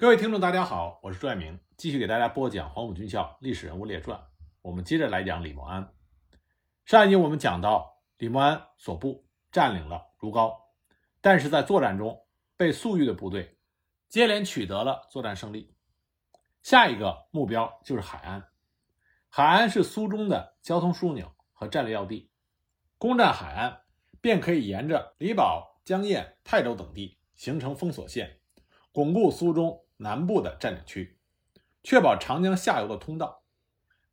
各位听众，大家好，我是朱爱明，继续给大家播讲《黄埔军校历史人物列传》。我们接着来讲李默安。上一集我们讲到，李默安所部占领了如皋，但是在作战中被粟裕的部队接连取得了作战胜利。下一个目标就是海安。海安是苏中的交通枢纽和战略要地，攻占海安便可以沿着李堡、江堰、泰州等地形成封锁线，巩固苏中。南部的占领区，确保长江下游的通道。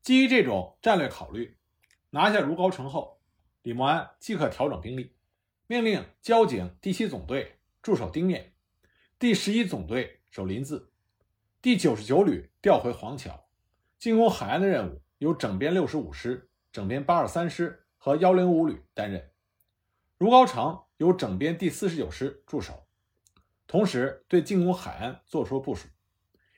基于这种战略考虑，拿下如皋城后，李默安即可调整兵力，命令交警第七总队驻守丁面，第十一总队守临字，第九十九旅调回黄桥，进攻海岸的任务由整编六十五师、整编八十三师和幺零五旅担任。如皋城由整编第四十九师驻守。同时，对进攻海岸做出了部署，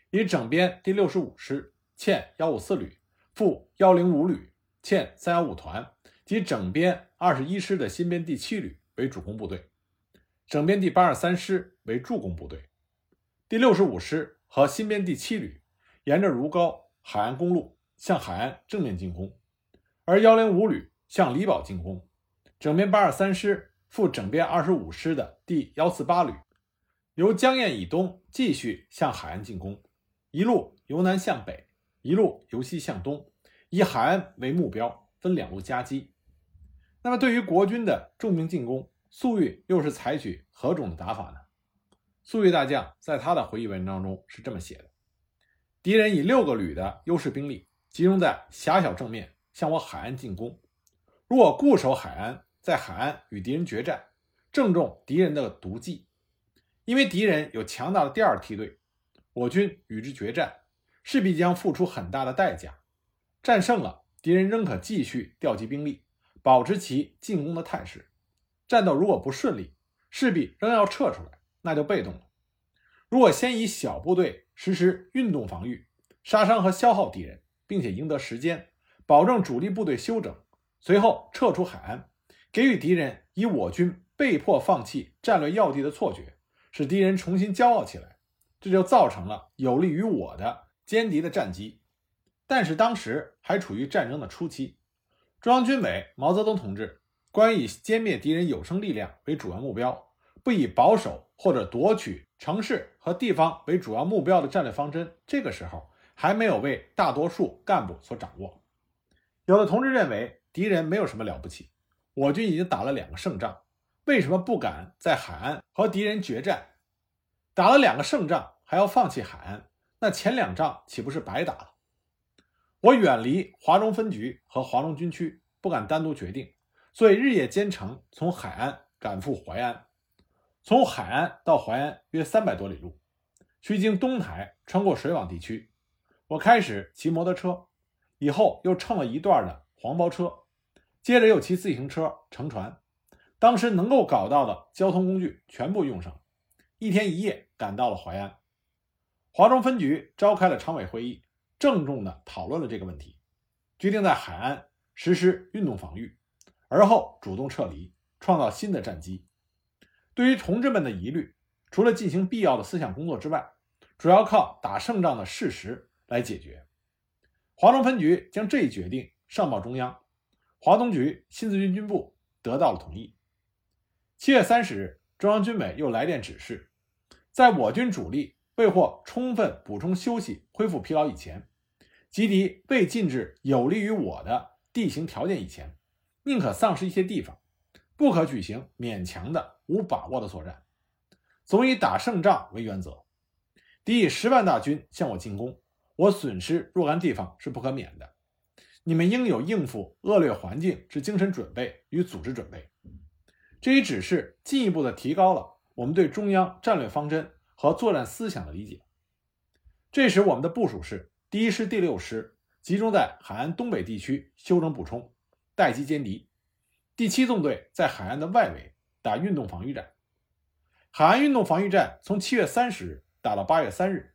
以整编第六十五师欠幺五四旅、副幺零五旅欠三幺五团及整编二十一师的新编第七旅为主攻部队，整编第八十三师为助攻部队。第六十五师和新编第七旅沿着如皋海岸公路向海岸正面进攻，而幺零五旅向李堡进攻。整编八十三师副整编二十五师的第幺四八旅。由江堰以东继续向海岸进攻，一路由南向北，一路由西向东，以海岸为目标，分两路夹击。那么，对于国军的重兵进攻，粟裕又是采取何种的打法呢？粟裕大将在他的回忆文章中是这么写的：敌人以六个旅的优势兵力集中在狭小正面向我海岸进攻，如果固守海岸，在海岸与敌人决战，正中敌人的毒计。因为敌人有强大的第二梯队，我军与之决战，势必将付出很大的代价。战胜了，敌人仍可继续调集兵力，保持其进攻的态势。战斗如果不顺利，势必仍要撤出来，那就被动了。如果先以小部队实施运动防御，杀伤和消耗敌人，并且赢得时间，保证主力部队休整，随后撤出海岸，给予敌人以我军被迫放弃战略要地的错觉。使敌人重新骄傲起来，这就造成了有利于我的歼敌的战机。但是当时还处于战争的初期，中央军委毛泽东同志关于以歼灭敌人有生力量为主要目标，不以保守或者夺取城市和地方为主要目标的战略方针，这个时候还没有为大多数干部所掌握。有的同志认为敌人没有什么了不起，我军已经打了两个胜仗。为什么不敢在海岸和敌人决战？打了两个胜仗，还要放弃海岸，那前两仗岂不是白打了？我远离华中分局和华中军区，不敢单独决定，所以日夜兼程，从海安赶赴淮安。从海安到淮安约三百多里路，需经东台，穿过水网地区。我开始骑摩托车，以后又乘了一段的黄包车，接着又骑自行车、乘船。当时能够搞到的交通工具全部用上，一天一夜赶到了淮安。华中分局召开了常委会议，郑重地讨论了这个问题，决定在海安实施运动防御，而后主动撤离，创造新的战机。对于同志们的疑虑，除了进行必要的思想工作之外，主要靠打胜仗的事实来解决。华中分局将这一决定上报中央，华东局新四军军部得到了同意。七月三十日，中央军委又来电指示，在我军主力未获充分补充休息、恢复疲劳以前，及敌未进至有利于我的地形条件以前，宁可丧失一些地方，不可举行勉强的、无把握的作战，总以打胜仗为原则。敌以十万大军向我进攻，我损失若干地方是不可免的。你们应有应付恶劣环境之精神准备与组织准备。这一指示进一步的提高了我们对中央战略方针和作战思想的理解。这时，我们的部署是：第一师第六师集中在海岸东北地区休整补充，待机歼敌；第七纵队在海岸的外围打运动防御战。海岸运动防御战从七月三十日打到八月三日。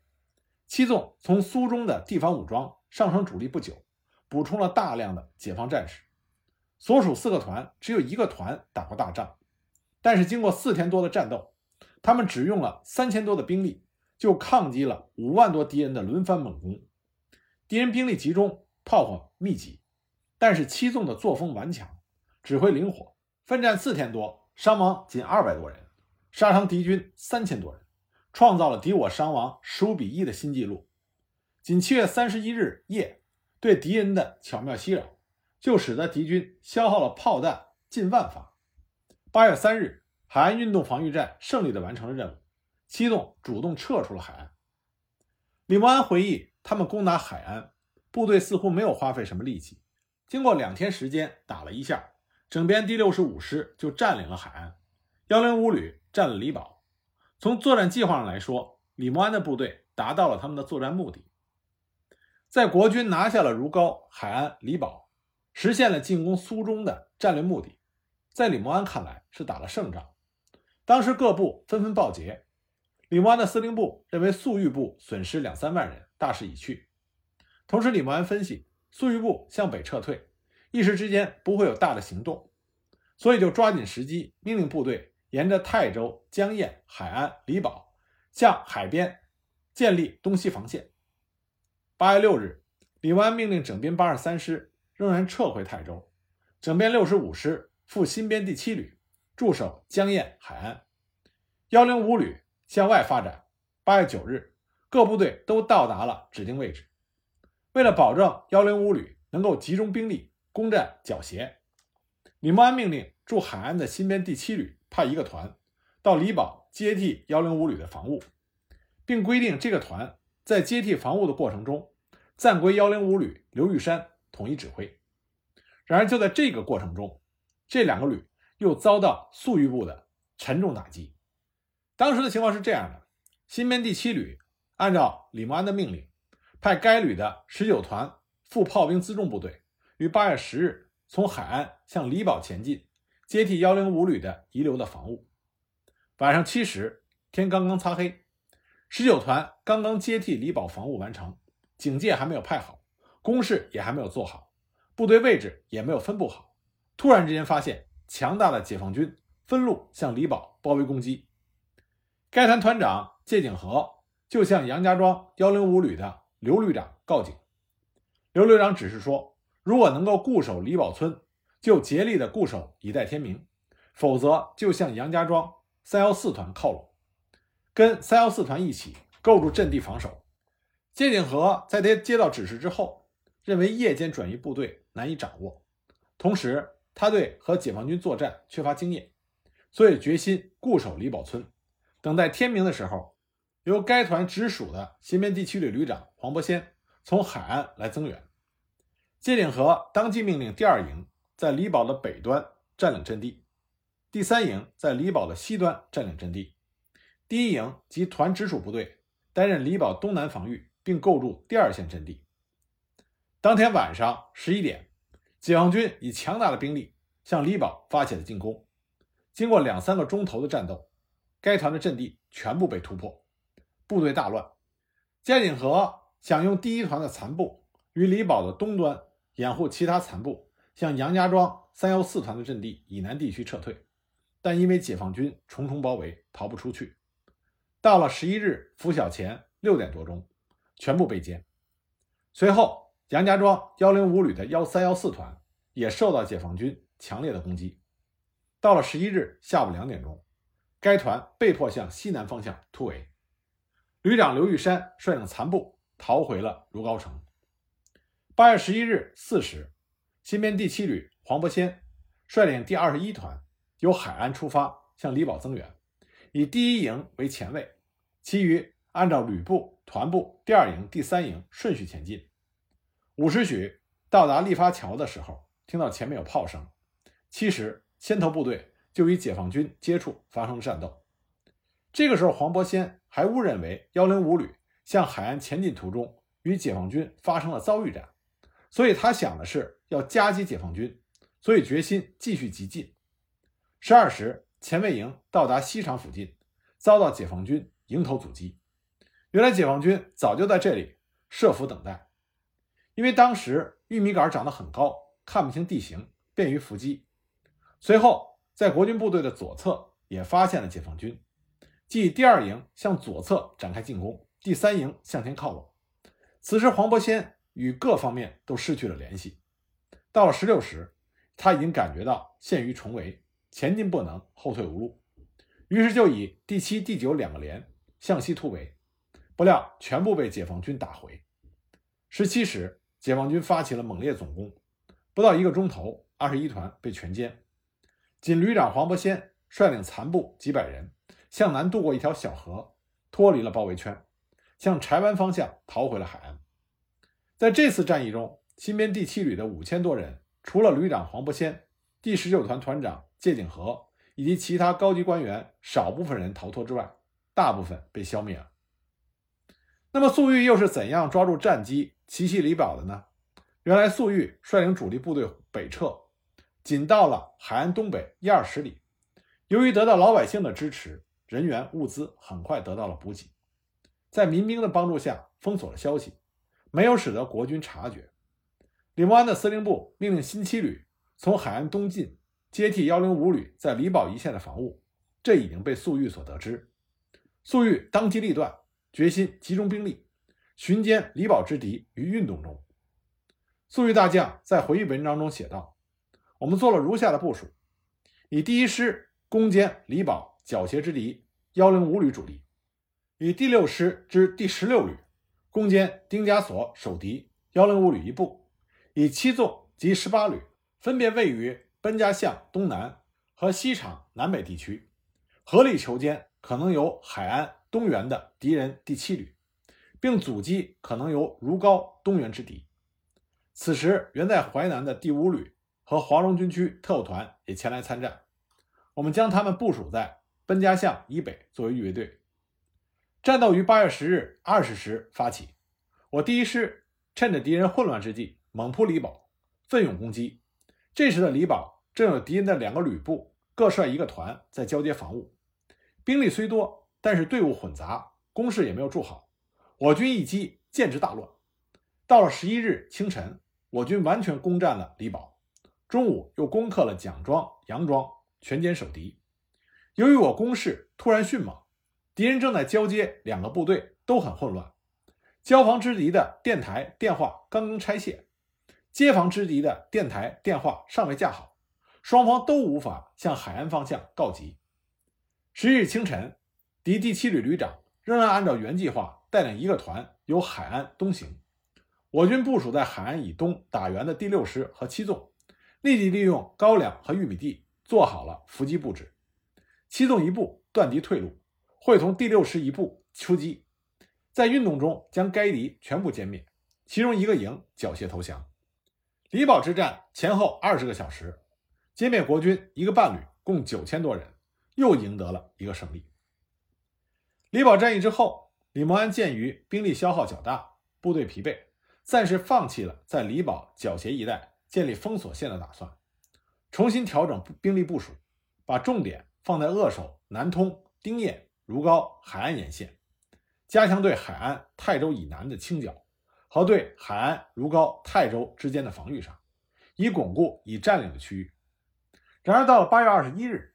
七纵从苏中的地方武装上升主力不久，补充了大量的解放战士。所属四个团只有一个团打过大仗，但是经过四天多的战斗，他们只用了三千多的兵力，就抗击了五万多敌人的轮番猛攻。敌人兵力集中，炮火密集，但是七纵的作风顽强，指挥灵活，奋战四天多，伤亡仅二百多人，杀伤敌军三千多人，创造了敌我伤亡十五比一的新纪录。仅七月三十一日夜，对敌人的巧妙袭扰，就使得敌军消耗了炮弹近万发。八月三日，海岸运动防御战胜利地完成了任务，七纵主动撤出了海岸。李默安回忆，他们攻打海安，部队似乎没有花费什么力气。经过两天时间打了一下，整编第六十五师就占领了海安，幺零五旅占了李堡。从作战计划上来说，李默安的部队达到了他们的作战目的。在国军拿下了如皋、海安、李堡，实现了进攻苏中的战略目的。在李默安看来是打了胜仗，当时各部纷纷报捷。李默安的司令部认为粟裕部损失两三万人，大势已去。同时，李默安分析粟裕部向北撤退，一时之间不会有大的行动，所以就抓紧时机，命令部队沿着泰州、江堰、海安、李堡向海边建立东西防线。八月六日，李默安命令整编八十三师仍然撤回泰州，整编六十五师。赴新编第七旅驻守江堰海岸，幺零五旅向外发展。八月九日，各部队都到达了指定位置。为了保证幺零五旅能够集中兵力攻占皎斜，李默安命令驻海岸的新编第七旅派一个团到李堡接替幺零五旅的防务，并规定这个团在接替防务的过程中暂归幺零五旅刘玉山统一指挥。然而，就在这个过程中，这两个旅又遭到粟裕部的沉重打击。当时的情况是这样的：新编第七旅按照李默安的命令，派该旅的十九团副炮兵辎重部队于八月十日从海安向李堡前进，接替幺零五旅的遗留的防务。晚上七时，天刚刚擦黑，十九团刚刚接替李堡防务完成，警戒还没有派好，工事也还没有做好，部队位置也没有分布好。突然之间发现强大的解放军分路向李堡包围攻击，该团团长谢景和就向杨家庄幺零五旅的刘旅长告警。刘旅长指示说，如果能够固守李堡村，就竭力的固守以待天明；否则就向杨家庄三幺四团靠拢，跟三幺四团一起构筑阵地防守。谢景和在他接到指示之后，认为夜间转移部队难以掌握，同时。他对和解放军作战缺乏经验，所以决心固守李堡村，等待天明的时候，由该团直属的新编第七旅旅长黄伯先从海岸来增援。谢鼎和当即命令第二营在李堡的北端占领阵地，第三营在李堡的西端占领阵地，第一营及团直属部队担任李堡东南防御，并构筑第二线阵地。当天晚上十一点。解放军以强大的兵力向李堡发起了进攻，经过两三个钟头的战斗，该团的阵地全部被突破，部队大乱。江景和想用第一团的残部于李堡的东端掩护其他残部向杨家庄三幺四团的阵地以南地区撤退，但因为解放军重重包围，逃不出去。到了十一日拂晓前六点多钟，全部被歼。随后。杨家庄幺零五旅的幺三幺四团也受到解放军强烈的攻击。到了十一日下午两点钟，该团被迫向西南方向突围。旅长刘玉山率领残部逃回了如皋城。八月十一日四时，新编第七旅黄伯先率领第二十一团由海安出发向李堡增援，以第一营为前卫，其余按照旅部、团部、第二营、第三营顺序前进。五时许到达立发桥的时候，听到前面有炮声。七时，先头部队就与解放军接触，发生战斗。这个时候，黄伯先还误认为幺零五旅向海岸前进途中与解放军发生了遭遇战，所以他想的是要夹击解放军，所以决心继续急进。十二时，前卫营到达西厂附近，遭到解放军迎头阻击。原来解放军早就在这里设伏等待。因为当时玉米杆长得很高，看不清地形，便于伏击。随后，在国军部队的左侧也发现了解放军。即第二营向左侧展开进攻，第三营向前靠拢。此时，黄伯先与各方面都失去了联系。到了十六时，他已经感觉到陷于重围，前进不能，后退无路，于是就以第七、第九两个连向西突围，不料全部被解放军打回。十七时，解放军发起了猛烈总攻，不到一个钟头，二十一团被全歼。仅旅长黄伯先率领残部几百人向南渡过一条小河，脱离了包围圈。向柴湾方向逃回了海岸。在这次战役中，新编第七旅的五千多人，除了旅长黄伯先、第十九团团长谢景和以及其他高级官员少部分人逃脱之外，大部分被消灭了。那么，粟裕又是怎样抓住战机奇袭李堡的呢？原来，粟裕率领主力部队北撤，仅到了海岸东北一二十里。由于得到老百姓的支持，人员物资很快得到了补给。在民兵的帮助下，封锁了消息，没有使得国军察觉。李默安的司令部命令新七旅从海岸东进，接替幺零五旅在李堡一线的防务。这已经被粟裕所得知。粟裕当机立断，决心集中兵力，寻歼李堡之敌于运动中。粟裕大将在回忆文章中写道：“我们做了如下的部署：以第一师攻坚李堡缴械之敌幺零五旅主力。”以第六师之第十六旅攻坚丁家所守敌幺零五旅一部，以七纵及十八旅分别位于奔家巷东南和西厂南北地区，合力求歼可能由海安东原的敌人第七旅，并阻击可能由如皋东原之敌。此时，原在淮南的第五旅和华容军区特务团也前来参战，我们将他们部署在奔家巷以北作为预备队。战斗于八月十日二十时发起，我第一师趁着敌人混乱之际，猛扑李堡，奋勇攻击。这时的李堡正有敌人的两个旅部各率一个团在交接防务，兵力虽多，但是队伍混杂，攻势也没有筑好。我军一击，剑之大乱。到了十一日清晨，我军完全攻占了李堡，中午又攻克了蒋庄、杨庄，全歼守敌。由于我攻势突然迅猛。敌人正在交接，两个部队都很混乱。交防之敌的电台电话刚刚拆卸，接防之敌的电台电话尚未架好，双方都无法向海岸方向告急。十一日清晨，敌第七旅旅长仍然按照原计划带领一个团由海岸东行。我军部署在海岸以东打援的第六师和七纵，立即利用高粱和玉米地做好了伏击布置。七纵一部断敌退路。会同第六师一部出击，在运动中将该敌全部歼灭，其中一个营缴械投降。李堡之战前后二十个小时，歼灭国军一个半旅，共九千多人，又赢得了一个胜利。李堡战役之后，李默安鉴于兵力消耗较大，部队疲惫，暂时放弃了在李堡缴械一带建立封锁线的打算，重新调整兵力部署，把重点放在扼守南通、丁堰。如皋海岸沿线，加强对海安、泰州以南的清剿和对海安、如皋、泰州之间的防御上，以巩固已占领的区域。然而，到了八月二十一日，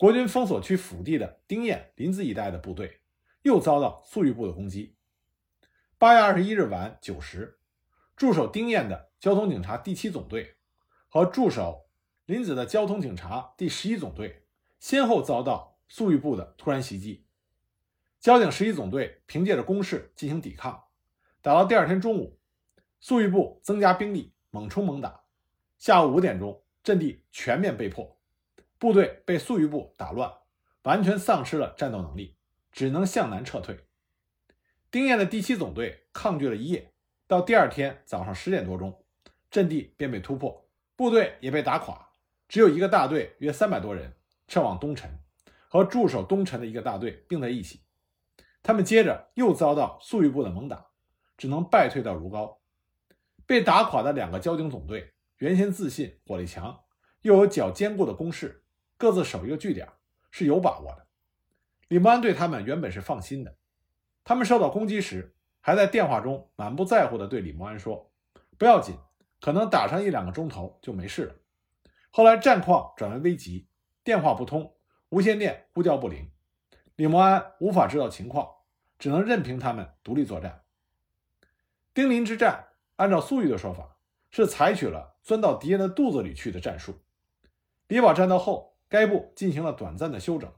国军封锁区腹地的丁堰、临子一带的部队又遭到粟裕部的攻击。八月二十一日晚九时，驻守丁堰的交通警察第七总队和驻守临子的交通警察第十一总队先后遭到。粟裕部的突然袭击，交警十一总队凭借着攻势进行抵抗，打到第二天中午，粟裕部增加兵力，猛冲猛打。下午五点钟，阵地全面被破，部队被粟裕部打乱，完全丧失了战斗能力，只能向南撤退。丁彦的第七总队抗拒了一夜，到第二天早上十点多钟，阵地便被突破，部队也被打垮，只有一个大队约三百多人撤往东陈。和驻守东陈的一个大队并在一起，他们接着又遭到粟裕部的猛打，只能败退到如皋。被打垮的两个交警总队原先自信火力强，又有较坚固的工事，各自守一个据点，是有把握的。李默安对他们原本是放心的。他们受到攻击时，还在电话中满不在乎地对李默安说：“不要紧，可能打上一两个钟头就没事了。”后来战况转为危急，电话不通。无线电呼叫不灵，李默安无法知道情况，只能任凭他们独立作战。丁林之战，按照粟裕的说法，是采取了钻到敌人的肚子里去的战术。李宝战斗后，该部进行了短暂的休整，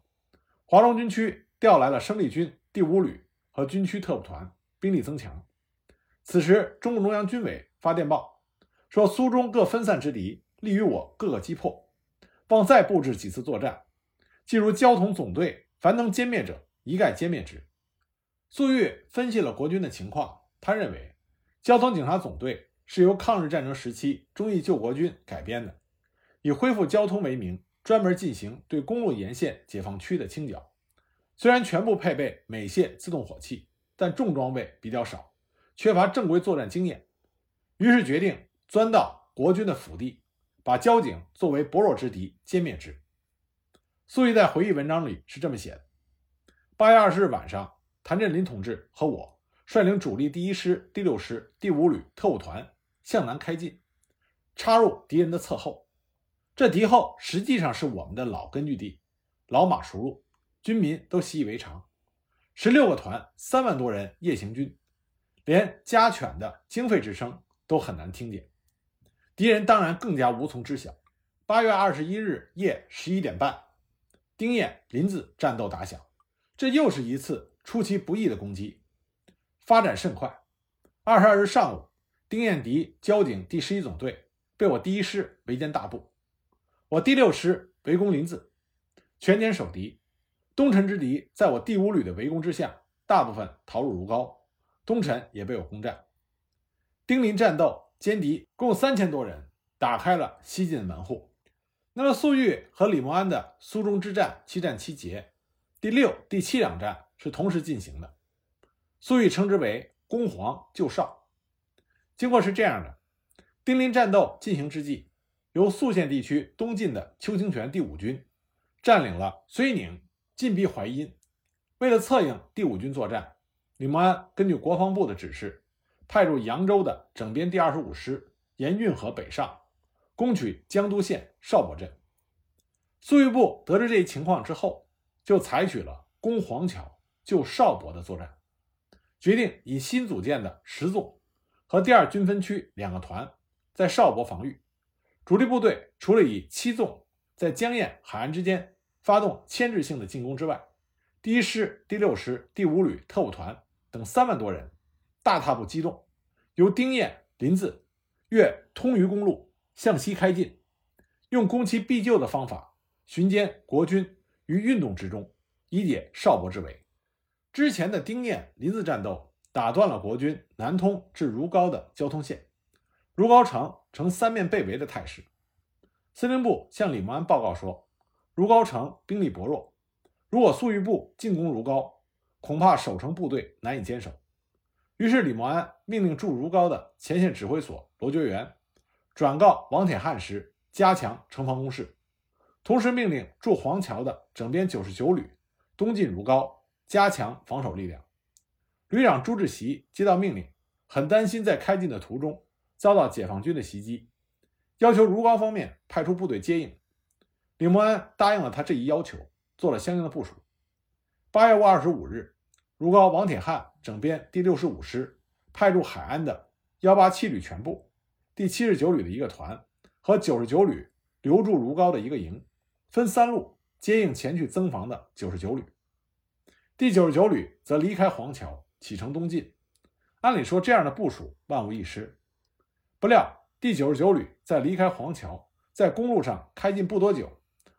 华中军区调来了生力军第五旅和军区特务团，兵力增强。此时，中共中央军委发电报说，苏中各分散之敌，利于我各个击破，望再布置几次作战。即如交通总队，凡能歼灭者，一概歼灭之。粟裕分析了国军的情况，他认为，交通警察总队是由抗日战争时期忠义救国军改编的，以恢复交通为名，专门进行对公路沿线解放区的清剿。虽然全部配备美械自动火器，但重装备比较少，缺乏正规作战经验，于是决定钻到国军的腹地，把交警作为薄弱之敌歼灭之。粟裕在回忆文章里是这么写的：八月二十日晚上，谭震林同志和我率领主力第一师、第六师、第五旅特务团向南开进，插入敌人的侧后。这敌后实际上是我们的老根据地，老马熟路，军民都习以为常。十六个团，三万多人夜行军，连家犬的经吠之声都很难听见。敌人当然更加无从知晓。八月二十一日夜十一点半。丁堰林子战斗打响，这又是一次出其不意的攻击，发展甚快。二十二日上午，丁彦敌交警第十一总队被我第一师围歼大部，我第六师围攻林子，全歼守敌。东辰之敌在我第五旅的围攻之下，大部分逃入如皋，东辰也被我攻占。丁林战斗歼敌共三千多人，打开了西进门户。那么，粟裕和李默安的苏中之战七战七捷，第六、第七两战是同时进行的。粟裕称之为“攻黄救邵”。经过是这样的：丁临战斗进行之际，由宿县地区东进的邱清泉第五军占领了睢宁，进逼淮阴。为了策应第五军作战，李默安根据国防部的指示，派驻扬州的整编第二十五师沿运河北上。攻取江都县邵伯镇，粟裕部得知这一情况之后，就采取了攻黄桥、救邵伯的作战，决定以新组建的十纵和第二军分区两个团在邵伯防御。主力部队除了以七纵在江堰海岸之间发动牵制性的进攻之外，第一师、第六师、第五旅特务团等三万多人大踏步机动，由丁堰林子越通榆公路。向西开进，用攻其必救的方法巡歼国军于运动之中，以解邵伯之围。之前的丁堰林子战斗打断了国军南通至如皋的交通线，如皋城呈三面被围的态势。司令部向李默安报告说，如皋城兵力薄弱，如果粟裕部进攻如皋，恐怕守城部队难以坚守。于是李默安命令驻如皋的前线指挥所罗觉元。转告王铁汉时，加强城防工事，同时命令驻黄桥的整编九十九旅东进如皋，加强防守力量。旅长朱志习接到命令，很担心在开进的途中遭到解放军的袭击，要求如皋方面派出部队接应。李默安答应了他这一要求，做了相应的部署。八月二十五日，如皋王铁汉整编第六十五师派驻海安的幺八七旅全部。第七十九旅的一个团和九十九旅留驻如皋的一个营，分三路接应前去增防的九十九旅。第九十九旅则离开黄桥，启程东进。按理说，这样的部署万无一失。不料，第九十九旅在离开黄桥，在公路上开进不多久，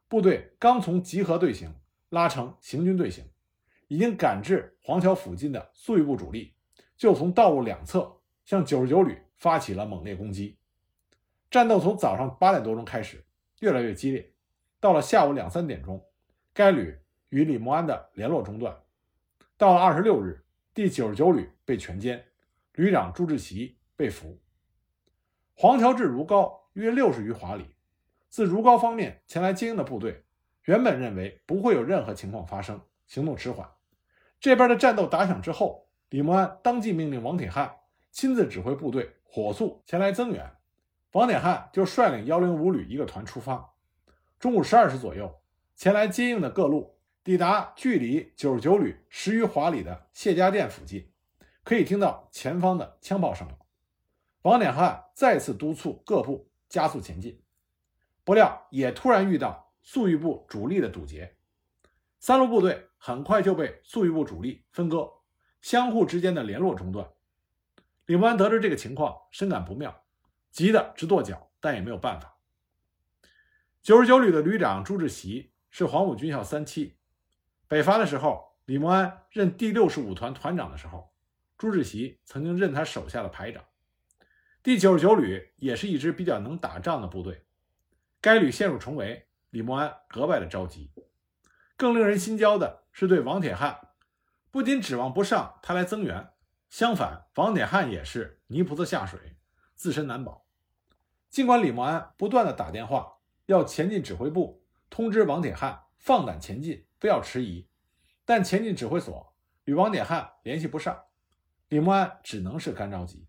部队刚从集合队形拉成行军队形，已经赶至黄桥附近的粟裕部主力，就从道路两侧向九十九旅。发起了猛烈攻击，战斗从早上八点多钟开始，越来越激烈。到了下午两三点钟，该旅与李默安的联络中断。到了二十六日，第九十九旅被全歼，旅长朱志奇被俘。黄桥至如皋约六十余华里，自如皋方面前来接应的部队，原本认为不会有任何情况发生，行动迟缓。这边的战斗打响之后，李默安当即命令王铁汉亲自指挥部队。火速前来增援，王铁汉就率领幺零五旅一个团出发。中午十二时左右，前来接应的各路抵达距离九十九旅十余华里的谢家店附近，可以听到前方的枪炮声。王典汉再次督促各部加速前进，不料也突然遇到粟裕部主力的堵截，三路部队很快就被粟裕部主力分割，相互之间的联络中断。李默安得知这个情况，深感不妙，急得直跺脚，但也没有办法。九十九旅的旅长朱志祺是黄埔军校三期，北伐的时候，李默安任第六十五团团长的时候，朱志祺曾经任他手下的排长。第九十九旅也是一支比较能打仗的部队，该旅陷入重围，李默安格外的着急。更令人心焦的是，对王铁汉不仅指望不上他来增援，相反，王铁汉也是泥菩萨下水，自身难保。尽管李默安不断的打电话要前进指挥部通知王铁汉放胆前进，不要迟疑，但前进指挥所与王铁汉联系不上，李默安只能是干着急。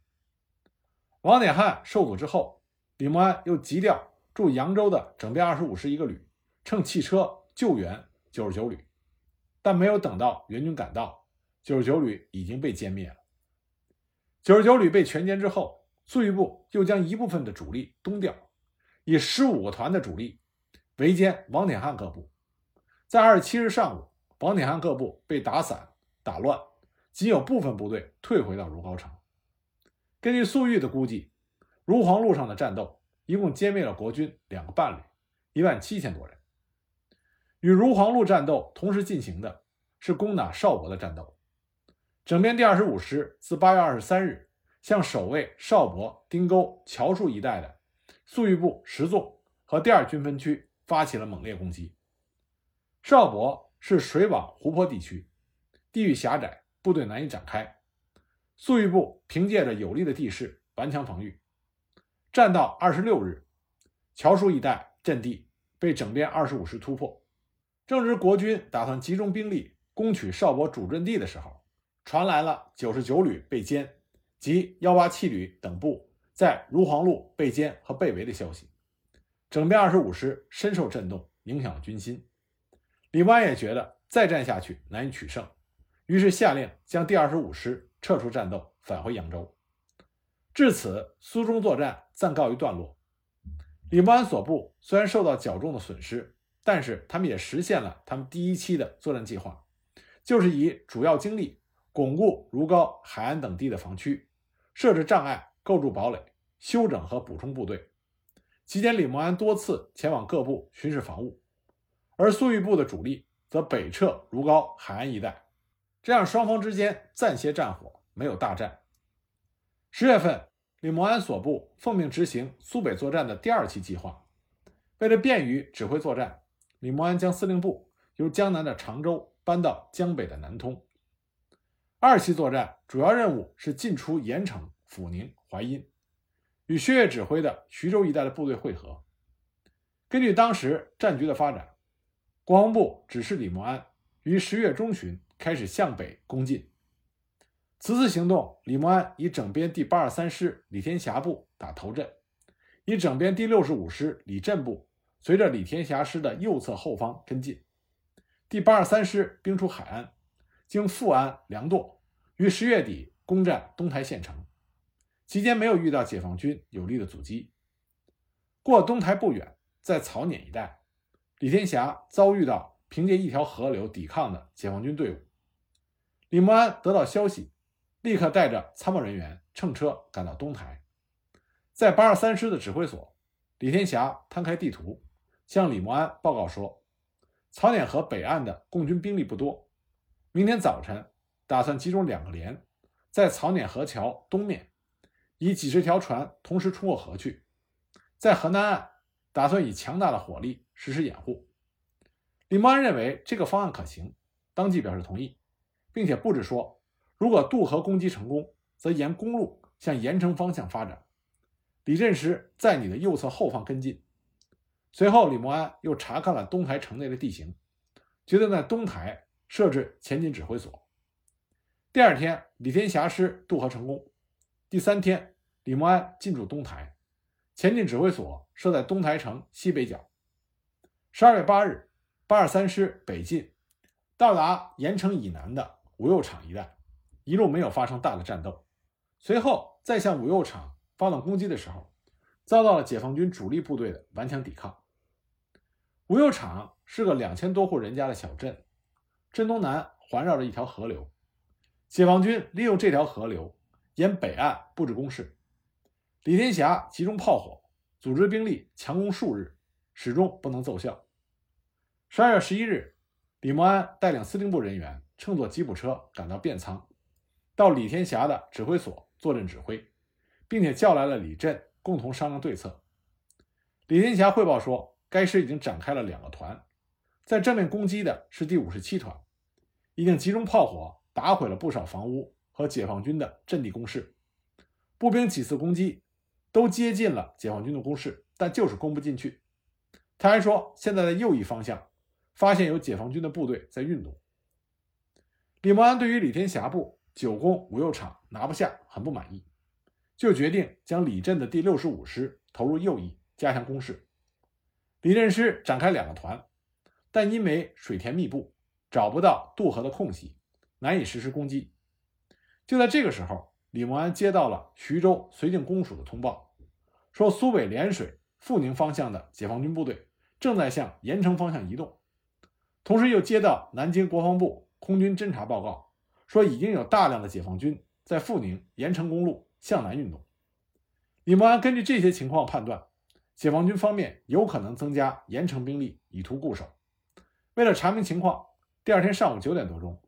王典汉受阻之后，李默安又急调驻扬州的整编二十五师一个旅，乘汽车救援九十九旅，但没有等到援军赶到，九十九旅已经被歼灭了。九十九旅被全歼之后，粟裕部又将一部分的主力东调，以十五个团的主力围歼王典汉各部。在二十七日上午，王典汉各部被打散打乱，仅有部分部队退回到如皋城。根据粟裕的估计，如黄路上的战斗一共歼灭了国军两个半旅，一万七千多人。与如黄路战斗同时进行的是攻打邵伯的战斗。整编第二十五师自八月二十三日向守卫邵伯、丁沟、乔树一带的粟裕部十纵和第二军分区发起了猛烈攻击。邵伯是水网湖泊地区，地域狭窄，部队难以展开。粟裕部凭借着有利的地势顽强防御，战到二十六日，乔叔一带阵地被整编二十五师突破。正值国军打算集中兵力攻取邵伯主阵地的时候，传来了九十九旅被歼及幺八七旅等部在如黄路被歼和被围的消息。整编二十五师深受震动，影响了军心。李默安也觉得再战下去难以取胜，于是下令将第二十五师。撤出战斗，返回扬州。至此，苏中作战暂告一段落。李默安所部虽然受到较重的损失，但是他们也实现了他们第一期的作战计划，就是以主要精力巩固如皋、海安等地的防区，设置障碍，构筑堡垒，休整和补充部队。期间，李默安多次前往各部巡视防务，而粟裕部的主力则北撤如皋、海安一带。这样，双方之间暂歇战火，没有大战。十月份，李默安所部奉命执行苏北作战的第二期计划。为了便于指挥作战，李默安将司令部由江南的常州搬到江北的南通。二期作战主要任务是进出盐城、阜宁、淮阴，与薛岳指挥的徐州一带的部队会合。根据当时战局的发展，国防部指示李默安于十月中旬。开始向北攻进。此次行动，李默安以整编第八二三师李天霞部打头阵，以整编第六十五师李振部随着李天霞师的右侧后方跟进。第八二三师兵出海安，经富安、梁垛，于十月底攻占东台县城，期间没有遇到解放军有力的阻击。过东台不远，在草碾一带，李天霞遭遇到凭借一条河流抵抗的解放军队伍。李默安得到消息，立刻带着参谋人员乘车赶到东台，在八二三师的指挥所，李天霞摊开地图，向李默安报告说：“草碾河北岸的共军兵力不多，明天早晨打算集中两个连，在草碾河桥东面，以几十条船同时冲过河去，在河南岸打算以强大的火力实施掩护。”李默安认为这个方案可行，当即表示同意。并且布置说，如果渡河攻击成功，则沿公路向盐城方向发展。李振石在你的右侧后方跟进。随后，李默安又查看了东台城内的地形，决定在东台设置前进指挥所。第二天，李天霞师渡河成功。第三天，李默安进驻东台，前进指挥所设在东台城西北角。十二月八日，八二三师北进，到达盐城以南的五右场一带，一路没有发生大的战斗。随后再向五右场发动攻击的时候，遭到了解放军主力部队的顽强抵抗。五右场是个两千多户人家的小镇，镇东南环绕着一条河流，解放军利用这条河流沿北岸布置工事。李天霞集中炮火，组织兵力强攻数日，始终不能奏效。十二月十一日，李默安带领司令部人员乘坐吉普车赶到便仓，到李天霞的指挥所坐镇指挥，并且叫来了李振，共同商量对策。李天霞汇报说。该师已经展开了两个团，在正面攻击的是第五十七团，已经集中炮火打毁了不少房屋和解放军的阵地工事。步兵几次攻击都接近了解放军的工事，但就是攻不进去。他还说，现在的右翼方向发现有解放军的部队在运动。李默安对于李天霞部久攻五右场拿不下很不满意，就决定将李振的第六十五师投入右翼，加强攻势。李振师展开两个团，但因为水田密布，找不到渡河的空隙，难以实施攻击。就在这个时候，李默安接到了徐州绥靖公署的通报，说苏北涟水、阜宁方向的解放军部队正在向盐城方向移动。同时，又接到南京国防部空军侦察报告，说已经有大量的解放军在阜宁盐城公路向南运动。李默安根据这些情况判断。解放军方面有可能增加盐城兵力，以图固守。为了查明情况，第二天上午九点多钟，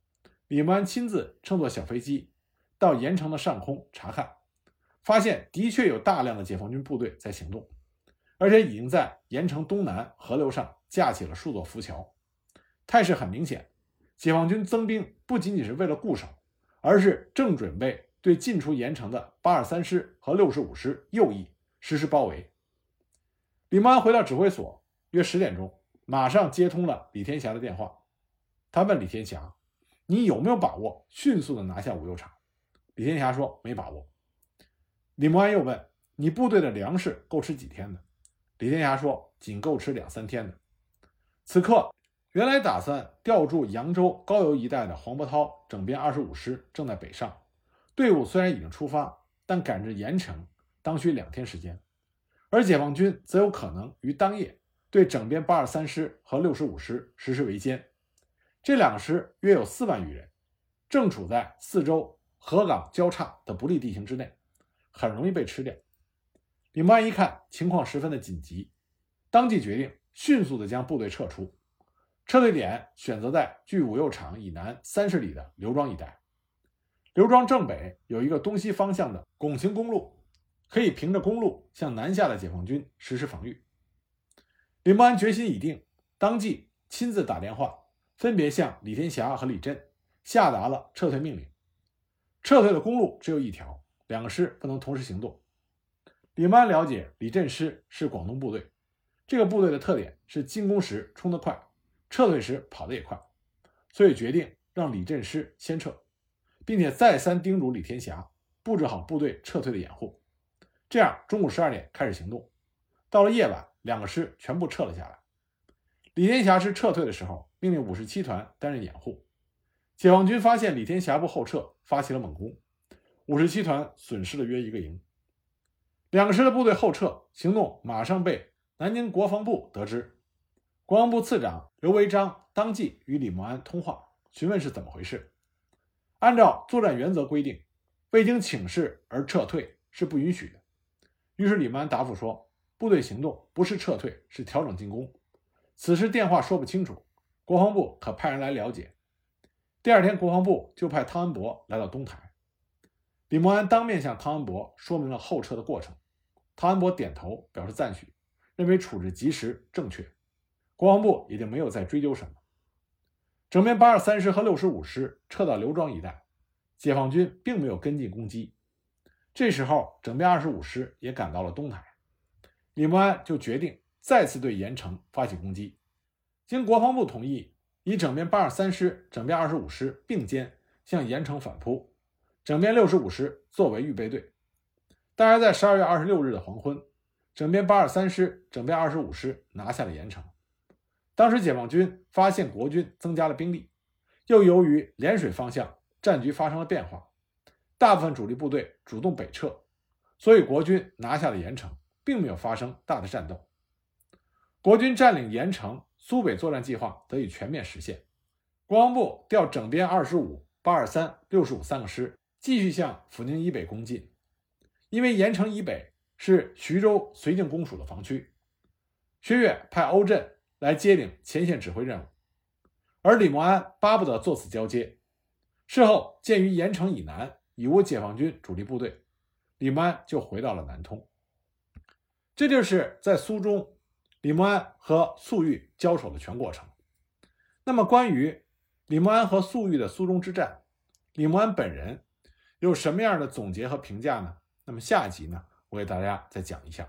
李默安亲自乘坐小飞机到盐城的上空查看，发现的确有大量的解放军部队在行动，而且已经在盐城东南河流上架起了数座浮桥。态势很明显，解放军增兵不仅仅是为了固守，而是正准备对进出盐城的八二三师和六十五师右翼实施包围。李默安回到指挥所，约十点钟，马上接通了李天霞的电话。他问李天霞：“你有没有把握迅速的拿下五右场？”李天霞说：“没把握。”李默安又问：“你部队的粮食够吃几天的？”李天霞说：“仅够吃两三天的。”此刻，原来打算调驻扬州高邮一带的黄伯韬整编二十五师正在北上，队伍虽然已经出发，但赶至盐城当需两天时间。而解放军则有可能于当夜对整编八二三师和六十五师实施围歼，这两个师约有四万余人，正处在四周河港交叉的不利地形之内，很容易被吃掉。李默安一看情况十分的紧急，当即决定迅速的将部队撤出，撤退点选择在距五右场以南三十里的刘庄一带。刘庄正北有一个东西方向的拱形公路。可以凭着公路向南下的解放军实施防御。李默安决心已定，当即亲自打电话，分别向李天霞和李振下达了撤退命令。撤退的公路只有一条，两个师不能同时行动。李默安了解李振师是广东部队，这个部队的特点是进攻时冲得快，撤退时跑得也快，所以决定让李振师先撤，并且再三叮嘱李天霞布置好部队撤退的掩护。这样，中午十二点开始行动。到了夜晚，两个师全部撤了下来。李天霞师撤退的时候，命令五十七团担任掩护。解放军发现李天霞部后撤，发起了猛攻。五十七团损失了约一个营。两个师的部队后撤行动马上被南京国防部得知。国防部次长刘维章当即与李默安通话，询问是怎么回事。按照作战原则规定，未经请示而撤退是不允许的。于是李默安答复说：“部队行动不是撤退，是调整进攻。此时电话说不清楚，国防部可派人来了解。”第二天，国防部就派汤恩伯来到东台。李默安当面向汤恩伯说明了后撤的过程，汤恩伯点头表示赞许，认为处置及时正确。国防部也就没有再追究什么。整编八二三师和六十五师撤到刘庄一带，解放军并没有跟进攻击。这时候，整编二十五师也赶到了东台，李默安就决定再次对盐城发起攻击。经国防部同意，以整编八二三师、整编二十五师并肩向盐城反扑，整编六十五师作为预备队。大约在十二月二十六日的黄昏，整编八二三师、整编二十五师拿下了盐城。当时解放军发现国军增加了兵力，又由于涟水方向战局发生了变化，大部分主力部队主动北撤，所以国军拿下了盐城，并没有发生大的战斗。国军占领盐城，苏北作战计划得以全面实现。国防部调整编二十五、八二三、六十五三个师，继续向阜宁以北攻进。因为盐城以北是徐州绥靖公署的防区，薛岳派欧震来接领前线指挥任务，而李默安巴不得做此交接。事后，鉴于盐城以南已无解放军主力部队，李默安就回到了南通。这就是在苏中。李默安和粟裕交手的全过程。那么，关于李默安和粟裕的苏中之战，李默安本人有什么样的总结和评价呢？那么下一集呢，我给大家再讲一下。